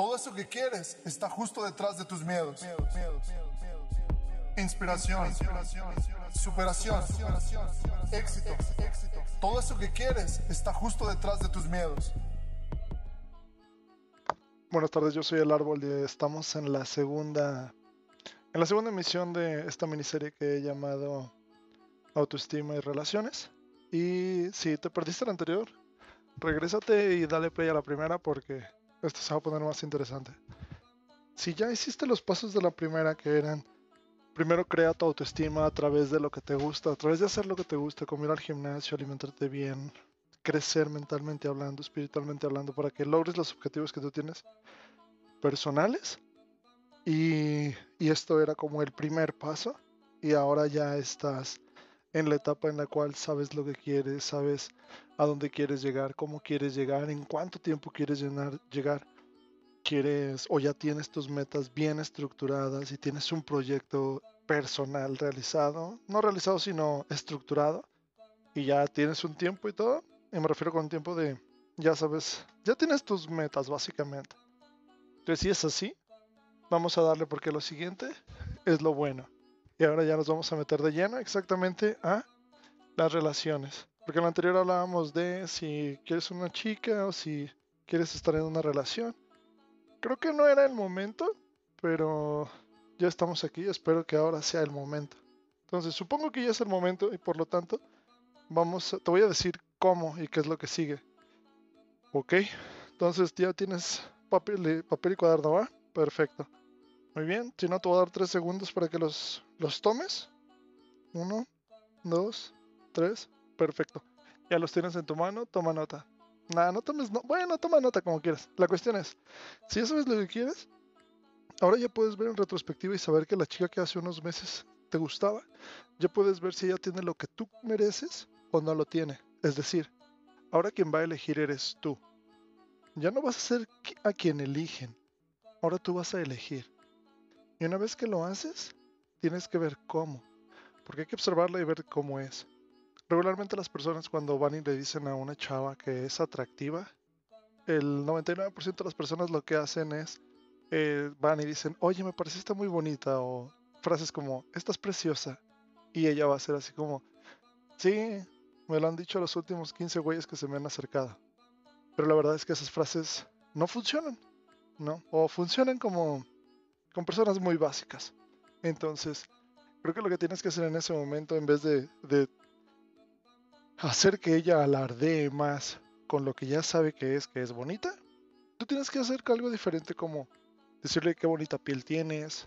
Todo eso que quieres está justo detrás de tus miedos. Inspiración, superación, éxito. Todo eso que quieres está justo detrás de tus miedos. Buenas tardes, yo soy el árbol y estamos en la segunda en la segunda emisión de esta miniserie que he llamado Autoestima y Relaciones. Y si te perdiste la anterior, regrésate y dale play a la primera porque esto se va a poner más interesante. Si ya hiciste los pasos de la primera que eran, primero crea tu autoestima a través de lo que te gusta, a través de hacer lo que te gusta, comer al gimnasio, alimentarte bien, crecer mentalmente hablando, espiritualmente hablando, para que logres los objetivos que tú tienes personales. Y, y esto era como el primer paso. Y ahora ya estás en la etapa en la cual sabes lo que quieres, sabes a dónde quieres llegar, cómo quieres llegar, en cuánto tiempo quieres llegar. Quieres o ya tienes tus metas bien estructuradas y tienes un proyecto personal realizado, no realizado sino estructurado y ya tienes un tiempo y todo. Y me refiero con tiempo de, ya sabes, ya tienes tus metas básicamente. Entonces si es así, vamos a darle porque lo siguiente es lo bueno. Y ahora ya nos vamos a meter de lleno exactamente a las relaciones. Porque en lo anterior hablábamos de si quieres una chica o si quieres estar en una relación. Creo que no era el momento, pero ya estamos aquí. Espero que ahora sea el momento. Entonces, supongo que ya es el momento y por lo tanto, vamos te voy a decir cómo y qué es lo que sigue. Ok, entonces ya tienes papel, papel y cuaderno, ¿va? Perfecto. Muy bien, si no te voy a dar tres segundos para que los, los tomes. Uno, dos, tres, perfecto. Ya los tienes en tu mano, toma nota. Nada, no tomes, no, bueno, toma nota como quieras. La cuestión es, si eso es lo que quieres, ahora ya puedes ver en retrospectiva y saber que la chica que hace unos meses te gustaba, ya puedes ver si ella tiene lo que tú mereces o no lo tiene. Es decir, ahora quien va a elegir eres tú. Ya no vas a ser a quien eligen, ahora tú vas a elegir. Y una vez que lo haces, tienes que ver cómo, porque hay que observarla y ver cómo es. Regularmente las personas cuando van y le dicen a una chava que es atractiva, el 99% de las personas lo que hacen es eh, van y dicen, oye, me pareciste muy bonita, o frases como, estás preciosa. Y ella va a ser así como, sí, me lo han dicho los últimos 15 güeyes que se me han acercado. Pero la verdad es que esas frases no funcionan, ¿no? O funcionan como con personas muy básicas. Entonces, creo que lo que tienes que hacer en ese momento, en vez de, hacer que ella alardee más con lo que ya sabe que es, que es bonita, tú tienes que hacer algo diferente como decirle qué bonita piel tienes,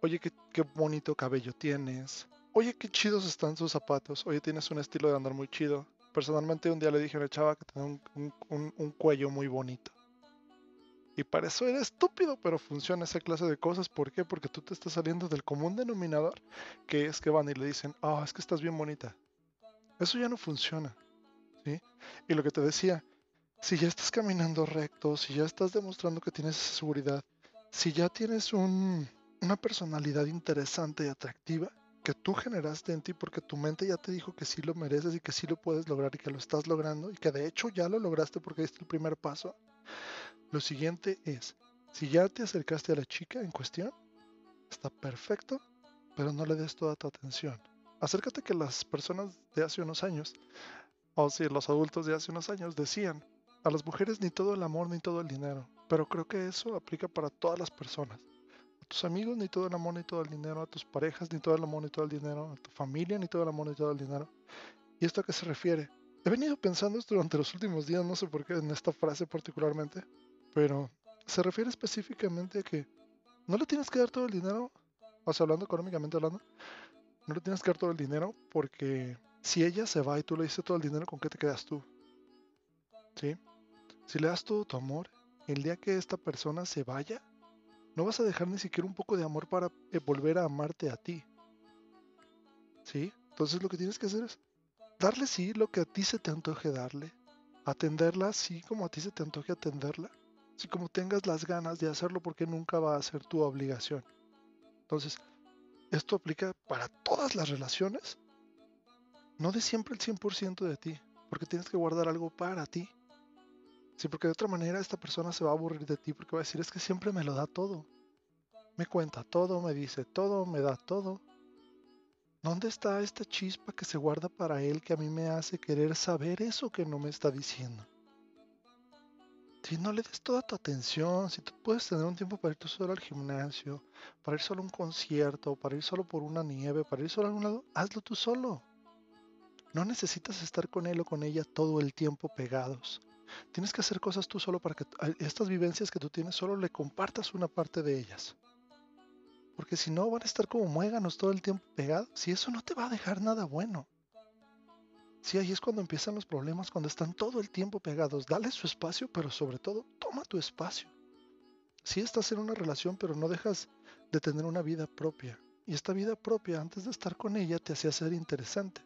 oye, qué, bonito cabello tienes, oye, qué chidos están sus zapatos, oye, tienes un estilo de andar muy chido. Personalmente un día le dije a una chava que tenía un cuello muy bonito. Y para eso era estúpido, pero funciona esa clase de cosas. ¿Por qué? Porque tú te estás saliendo del común denominador, que es que van y le dicen, ah, es que estás bien bonita. Eso ya no funciona. ¿sí? Y lo que te decía, si ya estás caminando recto, si ya estás demostrando que tienes seguridad, si ya tienes un, una personalidad interesante y atractiva que tú generaste en ti porque tu mente ya te dijo que sí lo mereces y que sí lo puedes lograr y que lo estás logrando y que de hecho ya lo lograste porque diste el primer paso lo siguiente es, si ya te acercaste a la chica en cuestión, está perfecto, pero no le des toda tu atención. Acércate que las personas de hace unos años, o si los adultos de hace unos años decían, a las mujeres ni todo el amor ni todo el dinero, pero creo que eso aplica para todas las personas. A tus amigos ni todo el amor ni todo el dinero, a tus parejas ni todo el amor ni todo el dinero, a tu familia ni todo el amor ni todo el dinero. ¿Y esto a qué se refiere? He venido pensando esto durante los últimos días, no sé por qué en esta frase particularmente, pero se refiere específicamente a que no le tienes que dar todo el dinero, o sea, hablando económicamente hablando, no le tienes que dar todo el dinero porque si ella se va y tú le dices todo el dinero, ¿con qué te quedas tú? ¿Sí? Si le das todo tu amor, el día que esta persona se vaya, no vas a dejar ni siquiera un poco de amor para eh, volver a amarte a ti. ¿Sí? Entonces lo que tienes que hacer es darle sí lo que a ti se te antoje darle, atenderla así como a ti se te antoje atenderla si como tengas las ganas de hacerlo porque nunca va a ser tu obligación. Entonces, esto aplica para todas las relaciones. No de siempre el 100% de ti, porque tienes que guardar algo para ti. Sí, porque de otra manera esta persona se va a aburrir de ti porque va a decir, es que siempre me lo da todo. Me cuenta todo, me dice todo, me da todo. ¿Dónde está esta chispa que se guarda para él que a mí me hace querer saber eso que no me está diciendo? Si no le des toda tu atención, si tú puedes tener un tiempo para ir tú solo al gimnasio, para ir solo a un concierto, para ir solo por una nieve, para ir solo a algún lado, hazlo tú solo. No necesitas estar con él o con ella todo el tiempo pegados. Tienes que hacer cosas tú solo para que estas vivencias que tú tienes solo le compartas una parte de ellas. Porque si no, van a estar como muéganos todo el tiempo pegados y eso no te va a dejar nada bueno. Sí, ahí es cuando empiezan los problemas, cuando están todo el tiempo pegados. Dale su espacio, pero sobre todo, toma tu espacio. Sí estás en una relación, pero no dejas de tener una vida propia. Y esta vida propia, antes de estar con ella, te hacía ser interesante.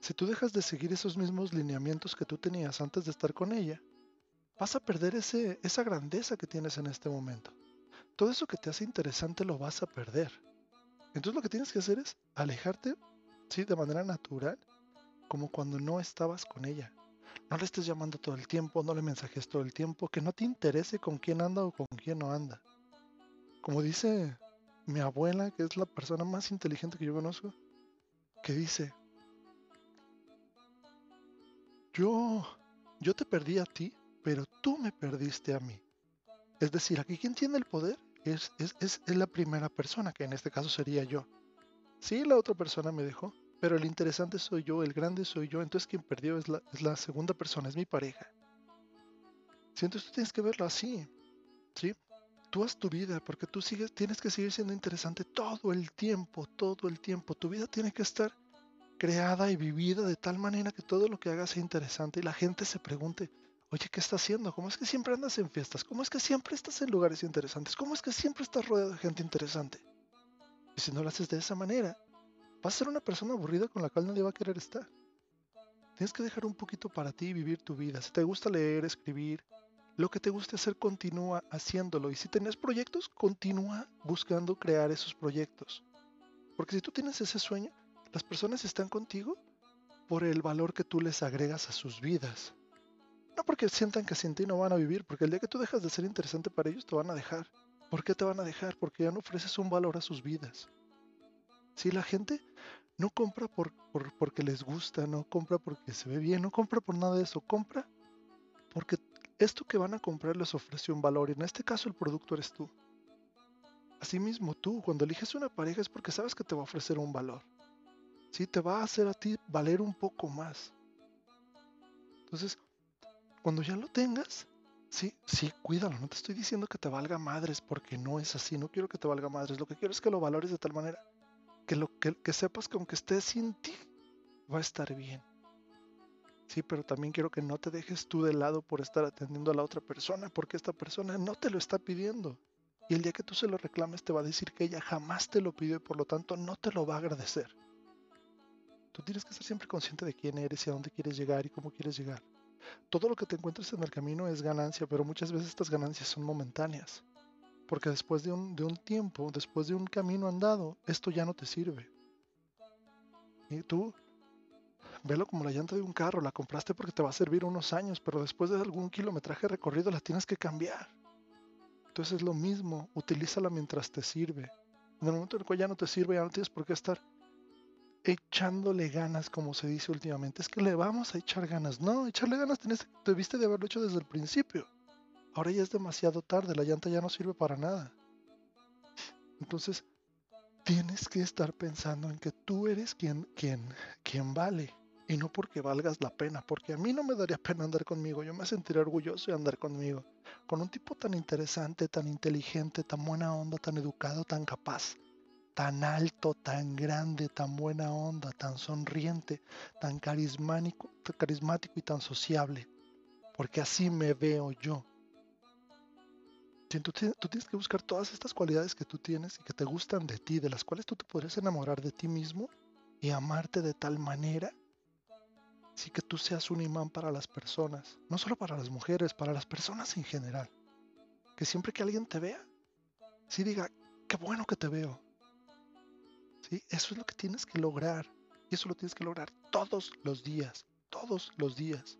Si tú dejas de seguir esos mismos lineamientos que tú tenías antes de estar con ella, vas a perder ese, esa grandeza que tienes en este momento todo eso que te hace interesante lo vas a perder. Entonces lo que tienes que hacer es alejarte, sí, de manera natural, como cuando no estabas con ella. No le estés llamando todo el tiempo, no le mensajes todo el tiempo, que no te interese con quién anda o con quién no anda. Como dice mi abuela, que es la persona más inteligente que yo conozco, que dice, yo, yo te perdí a ti, pero tú me perdiste a mí. Es decir, aquí quien tiene el poder es, es, la primera persona, que en este caso sería yo. Sí, la otra persona me dejó, pero el interesante soy yo, el grande soy yo, entonces quien perdió es la, es la segunda persona, es mi pareja. Sí, entonces tú tienes que verlo así, ¿sí? Tú haz tu vida, porque tú sigues, tienes que seguir siendo interesante todo el tiempo, todo el tiempo. Tu vida tiene que estar creada y vivida de tal manera que todo lo que hagas sea interesante y la gente se pregunte, Oye, ¿qué estás haciendo? ¿Cómo es que siempre andas en fiestas? ¿Cómo es que siempre estás en lugares interesantes? ¿Cómo es que siempre estás rodeado de gente interesante? Y si no lo haces de esa manera, vas a ser una persona aburrida con la cual nadie va a querer estar. Tienes que dejar un poquito para ti y vivir tu vida. Si te gusta leer, escribir, lo que te guste hacer, continúa haciéndolo. Y si tienes proyectos, continúa buscando crear esos proyectos. Porque si tú tienes ese sueño, las personas están contigo por el valor que tú les agregas a sus vidas. No porque sientan que sin ti no van a vivir, porque el día que tú dejas de ser interesante para ellos te van a dejar. ¿Por qué te van a dejar? Porque ya no ofreces un valor a sus vidas. Si la gente no compra por, porque les gusta, no compra porque se ve bien, no compra por nada de eso, compra porque esto que van a comprar les ofrece un valor y en este caso el producto eres tú. Asimismo tú, cuando eliges una pareja es porque sabes que te va a ofrecer un valor. Sí, te va a hacer a ti valer un poco más. Entonces, cuando ya lo tengas, sí, sí, cuídalo. No te estoy diciendo que te valga madres porque no es así. No quiero que te valga madres. Lo que quiero es que lo valores de tal manera que, lo, que, sepas que aunque estés sin ti, va a estar bien. Sí, pero también quiero que no te dejes tú de lado por estar atendiendo a la otra persona, porque esta persona no te lo está pidiendo. Y el día que tú se lo reclames te va a decir que ella jamás te lo pidió y por lo tanto no te lo va a agradecer. Tú tienes que estar siempre consciente de quién eres y a dónde quieres llegar y cómo quieres llegar. Todo lo que te encuentres en el camino es ganancia, pero muchas veces estas ganancias son momentáneas. Porque después de un, de un tiempo, después de un camino andado, esto ya no te sirve. Y tú, velo como la llanta de un carro, la compraste porque te va a servir unos años, pero después de algún kilometraje recorrido la tienes que cambiar. Entonces es lo mismo, utilízala mientras te sirve. En el momento en el cual ya no te sirve, ya no tienes por qué estar echándole ganas, como se dice últimamente. Es que le vamos a echar ganas. No, echarle ganas tenés, debiste de haberlo hecho desde el principio. Ahora ya es demasiado tarde, la llanta ya no sirve para nada. Entonces, tienes que estar pensando en que tú eres quien, quien, quien vale. Y no porque valgas la pena, porque a mí no me daría pena andar conmigo, yo me sentiría orgulloso de andar conmigo. Con un tipo tan interesante, tan inteligente, tan buena onda, tan educado, tan capaz tan alto, tan grande, tan buena onda, tan sonriente, tan carismático, carismático y tan sociable. Porque así me veo yo. Tú, tienes que buscar todas estas cualidades que tú tienes y que te gustan de ti, de las cuales tú te podrías enamorar de ti mismo y amarte de tal manera, sí que tú seas un imán para las personas, no solo para las mujeres, para las personas en general. Que siempre que alguien te vea, sí diga, qué bueno que te veo, eso es lo que tienes que lograr. Y eso lo tienes que lograr todos los días, todos los días.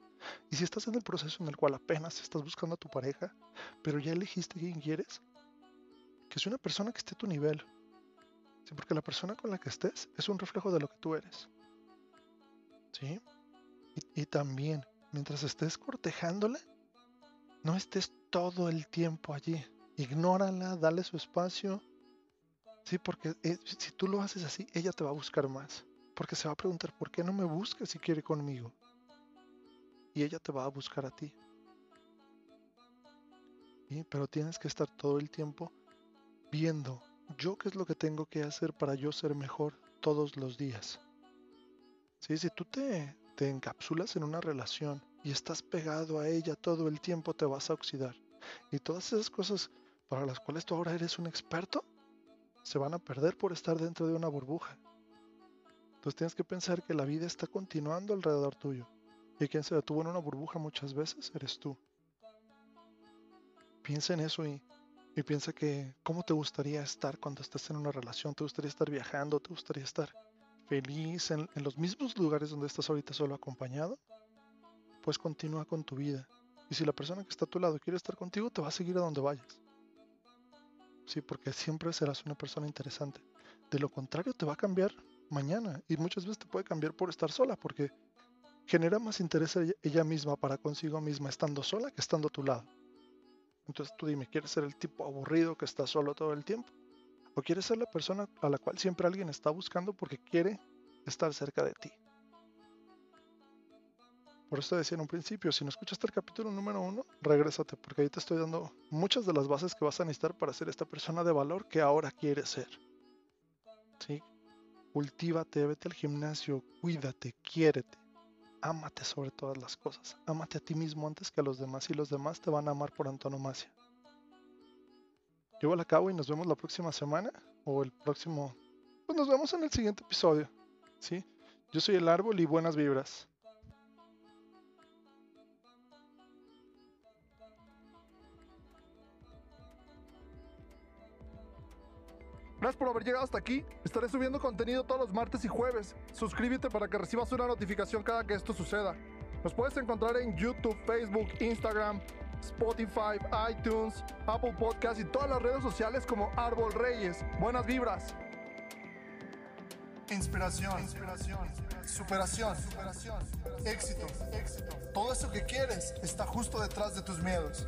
Y si estás en el proceso en el cual apenas estás buscando a tu pareja, pero ya elegiste quién quieres, que es una persona que esté a tu nivel. Sí, porque la persona con la que estés es un reflejo de lo que tú eres. ¿Sí? Y, y también, mientras estés cortejándola, no estés todo el tiempo allí. Ignórala, dale su espacio. Sí, porque eh, si tú lo haces así, ella te va a buscar más. Porque se va a preguntar, ¿por qué no me busca si quiere conmigo? Y ella te va a buscar a ti. Pero tienes que estar todo el tiempo viendo yo qué es lo que tengo que hacer para yo ser mejor todos los días. Si tú te, te encapsulas en una relación y estás pegado a ella todo el tiempo, te vas a oxidar. Y todas esas cosas para las cuales tú ahora eres un experto, se van a perder por estar dentro de una burbuja. Entonces tienes que pensar que la vida está continuando alrededor tuyo. Y quien se detuvo en una burbuja muchas veces eres tú. Piensa en eso y, y piensa que cómo te gustaría estar cuando estás en una relación. ¿Te gustaría estar viajando? ¿Te gustaría estar feliz en, en los mismos lugares donde estás ahorita solo acompañado? pues continúa con tu vida. Y si la persona que está a tu lado quiere estar contigo, te va a seguir a donde vayas. Sí, porque siempre serás una persona interesante. De lo contrario, te va a cambiar mañana. Y muchas veces te puede cambiar por estar sola, porque genera más interés ella misma para consigo misma estando sola que estando a tu lado. Entonces tú dime, ¿quieres ser el tipo aburrido que está solo todo el tiempo? ¿O quieres ser la persona a la cual siempre alguien está buscando porque quiere estar cerca de ti? Por eso decía en un principio, si no escuchaste el capítulo número uno, regrésate, porque ahí te estoy dando muchas de las bases que vas a necesitar para ser esta persona de valor que ahora quieres ser. ¿Sí? Cultívate, vete al gimnasio, cuídate, quiérete, ámate sobre todas las cosas. Ámate a ti mismo antes que a los demás y los demás te van a amar por antonomasia. Llévala a cabo y nos vemos la próxima semana o el próximo... Pues nos vemos en el siguiente episodio. ¿Sí? Yo soy el árbol y buenas vibras. Gracias por haber llegado hasta aquí. Estaré subiendo contenido todos los martes y jueves. Suscríbete para que recibas una notificación cada que esto suceda. Nos puedes encontrar en YouTube, Facebook, Instagram, Spotify, iTunes, Apple Podcasts y todas las redes sociales como Árbol Reyes. Buenas vibras. Inspiración, inspiración, superación, superación, éxito, éxito. Todo eso que quieres está justo detrás de tus miedos.